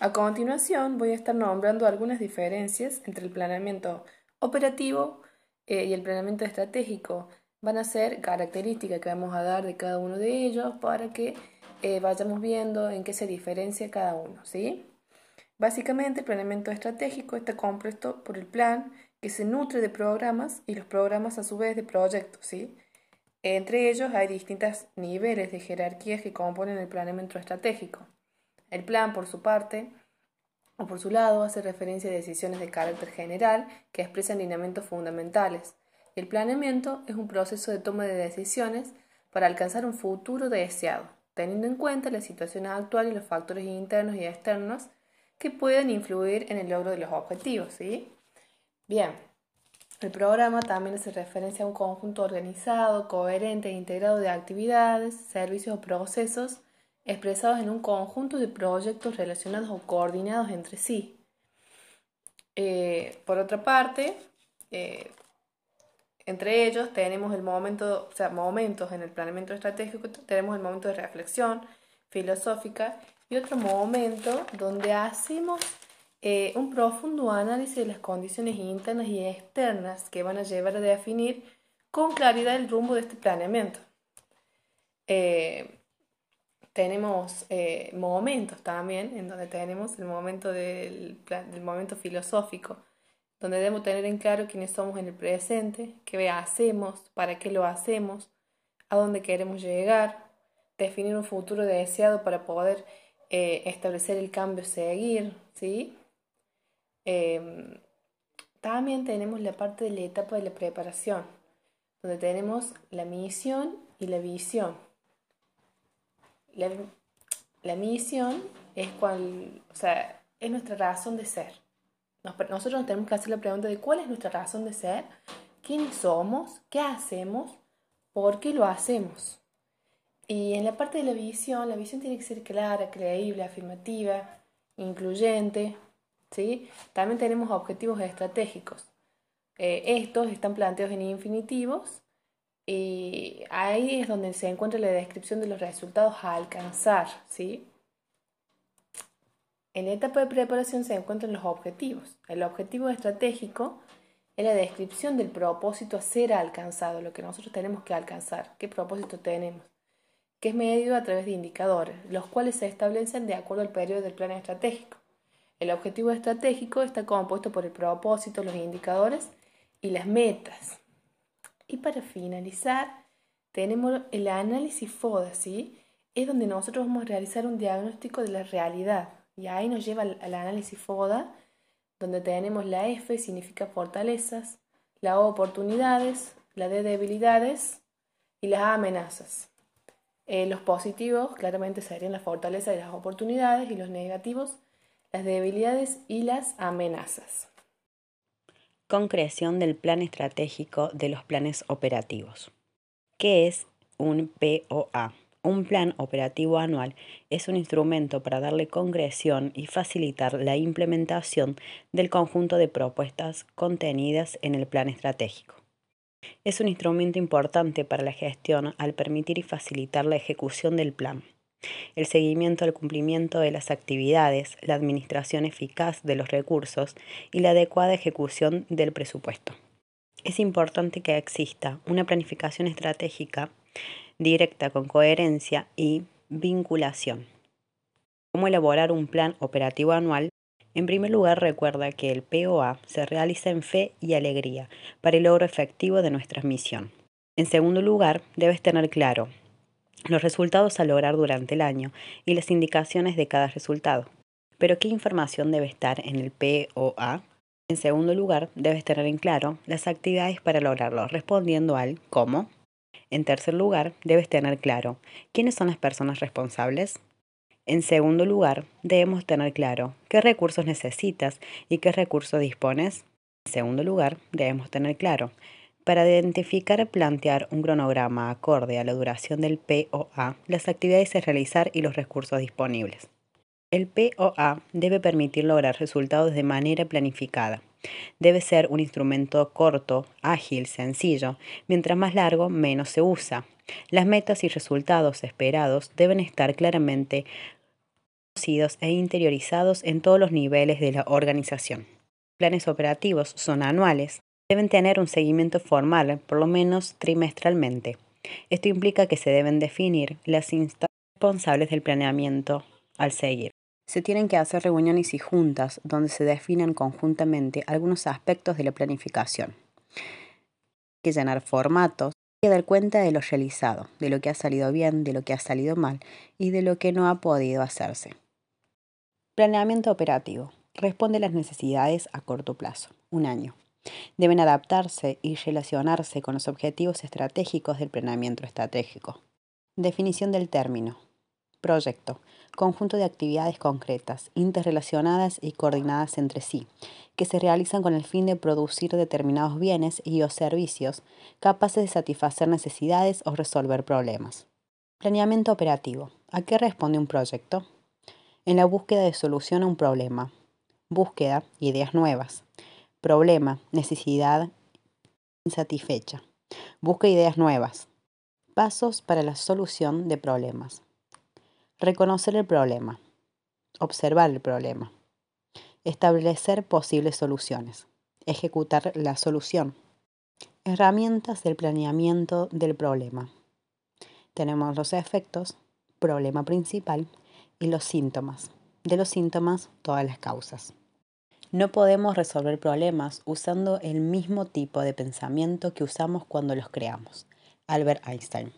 A continuación voy a estar nombrando algunas diferencias entre el planeamiento operativo eh, y el planeamiento estratégico. Van a ser características que vamos a dar de cada uno de ellos para que eh, vayamos viendo en qué se diferencia cada uno. ¿sí? Básicamente el planeamiento estratégico está compuesto por el plan que se nutre de programas y los programas a su vez de proyectos. ¿sí? Entre ellos hay distintos niveles de jerarquías que componen el planeamiento estratégico. El plan, por su parte, o por su lado, hace referencia a decisiones de carácter general que expresan lineamientos fundamentales. El planeamiento es un proceso de toma de decisiones para alcanzar un futuro deseado, teniendo en cuenta la situación actual y los factores internos y externos que pueden influir en el logro de los objetivos. Bien, el programa también hace referencia a un conjunto organizado, coherente e integrado de actividades, servicios o procesos expresados en un conjunto de proyectos relacionados o coordinados entre sí. Eh, por otra parte, eh, entre ellos tenemos el momento, o sea, momentos en el planeamiento estratégico, tenemos el momento de reflexión filosófica y otro momento donde hacemos eh, un profundo análisis de las condiciones internas y externas que van a llevar a definir con claridad el rumbo de este planeamiento tenemos eh, momentos también, en donde tenemos el momento del, del, momento filosófico, donde debemos tener en claro quiénes somos en el presente, qué hacemos, para qué lo hacemos, a dónde queremos llegar, definir un futuro deseado para poder eh, establecer el cambio seguir, ¿sí? Em, también tenemos la parte de la etapa de la preparación, donde tenemos la misión y la visión. La, misión es cual, o sea, es nuestra razón de ser. nosotros nos tenemos que hacer la pregunta de cuál es nuestra razón de ser, quiénes somos, qué hacemos, por qué lo hacemos. Y en la parte de la visión, la visión tiene que ser clara, creíble, afirmativa, incluyente. ¿sí? También tenemos objetivos estratégicos. Eh, estos están planteados en infinitivos y ahí es donde se encuentra la descripción de los resultados a alcanzar, ¿sí? En la etapa de preparación se encuentran los objetivos. El objetivo estratégico es la descripción del propósito a ser alcanzado, lo que nosotros tenemos que alcanzar, qué propósito tenemos, que es medido a través de indicadores, los cuales se establecen de acuerdo al periodo del plan estratégico. El objetivo estratégico está compuesto por el propósito, los indicadores y las metas. Y para finalizar, tenemos el análisis FODA, ¿sí? Es donde nosotros vamos a realizar un diagnóstico de la realidad. Y ahí nos lleva al, análisis FODA, donde tenemos la F, significa fortalezas, la O, oportunidades, la D, debilidades y las amenazas. Eh, los positivos claramente serían las fortalezas y las oportunidades y los negativos las debilidades y las amenazas concreción del plan estratégico de los planes operativos. ¿Qué es un POA? Un plan operativo anual es un instrumento para darle concreción y facilitar la implementación del conjunto de propuestas contenidas en el plan estratégico. Es un instrumento importante para la gestión al permitir y facilitar la ejecución del plan el seguimiento al cumplimiento de las actividades, la administración eficaz de los recursos y la adecuada ejecución del presupuesto. Es importante que exista una planificación estratégica directa con coherencia y vinculación. ¿Cómo elaborar un plan operativo anual? En primer lugar, recuerda que el POA se realiza en fe y alegría para el logro efectivo de nuestra misión. En segundo lugar, debes tener claro los resultados a lograr durante el año y las indicaciones de cada resultado. Pero ¿qué información debe estar en el POA? En segundo lugar, debes tener en claro las actividades para lograrlo, respondiendo al cómo. En tercer lugar, debes tener claro quiénes son las personas responsables. En segundo lugar, debemos tener claro qué recursos necesitas y qué recursos dispones. En segundo lugar, debemos tener claro para identificar y plantear un cronograma acorde a la duración del POA, las actividades a realizar y los recursos disponibles. El POA debe permitir lograr resultados de manera planificada. Debe ser un instrumento corto, ágil, sencillo. Mientras más largo, menos se usa. Las metas y resultados esperados deben estar claramente conocidos e interiorizados en todos los niveles de la organización. Planes operativos son anuales, deben tener un seguimiento formal, por lo menos trimestralmente. Esto implica que se deben definir las instancias responsables del planeamiento al seguir. Se tienen que hacer reuniones y juntas donde se definan conjuntamente algunos aspectos de la planificación. Hay que llenar formatos y dar cuenta de lo realizado, de lo que ha salido bien, de lo que ha salido mal y de lo que no ha podido hacerse. Planeamiento operativo. Responde a las necesidades a corto plazo, un año. Deben adaptarse y relacionarse con los objetivos estratégicos del planeamiento estratégico. Definición del término. Proyecto. Conjunto de actividades concretas, interrelacionadas y coordinadas entre sí, que se realizan con el fin de producir determinados bienes y o servicios capaces de satisfacer necesidades o resolver problemas. Planeamiento operativo. ¿A qué responde un proyecto? En la búsqueda de solución a un problema. Búsqueda, ideas nuevas. Problema, necesidad insatisfecha. Busca ideas nuevas. Pasos para la solución de problemas. Reconocer el problema. Observar el problema. Establecer posibles soluciones. Ejecutar la solución. Herramientas del planeamiento del problema. Tenemos los efectos, problema principal y los síntomas. De los síntomas, todas las causas. No podemos resolver problemas usando el mismo tipo de pensamiento que usamos cuando los creamos. Albert Einstein.